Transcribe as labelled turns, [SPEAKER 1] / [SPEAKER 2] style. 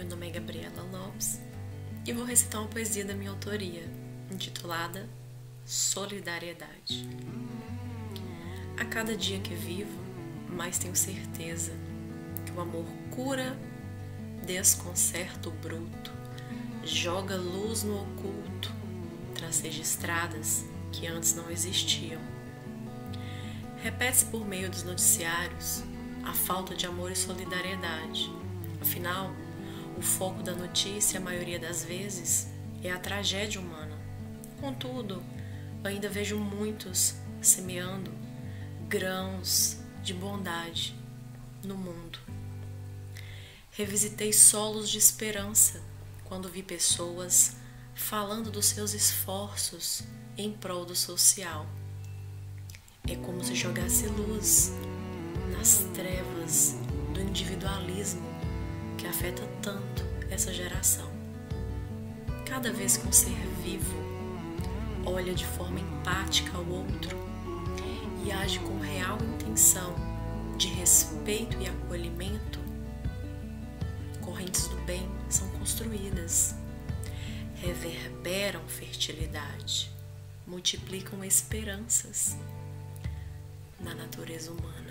[SPEAKER 1] Meu nome é Gabriela Lopes e vou recitar uma poesia da minha autoria, intitulada Solidariedade. A cada dia que vivo, mais tenho certeza que o amor cura, desconcerta o bruto, joga luz no oculto, traz registradas que antes não existiam. Repete-se por meio dos noticiários a falta de amor e solidariedade. Afinal, o foco da notícia, a maioria das vezes, é a tragédia humana. Contudo, ainda vejo muitos semeando grãos de bondade no mundo. Revisitei solos de esperança quando vi pessoas falando dos seus esforços em prol do social. É como se jogasse luz nas trevas do individualismo que afeta tanto essa geração. Cada vez que um ser vivo olha de forma empática ao outro e age com real intenção de respeito e acolhimento, correntes do bem são construídas, reverberam fertilidade, multiplicam esperanças na natureza humana.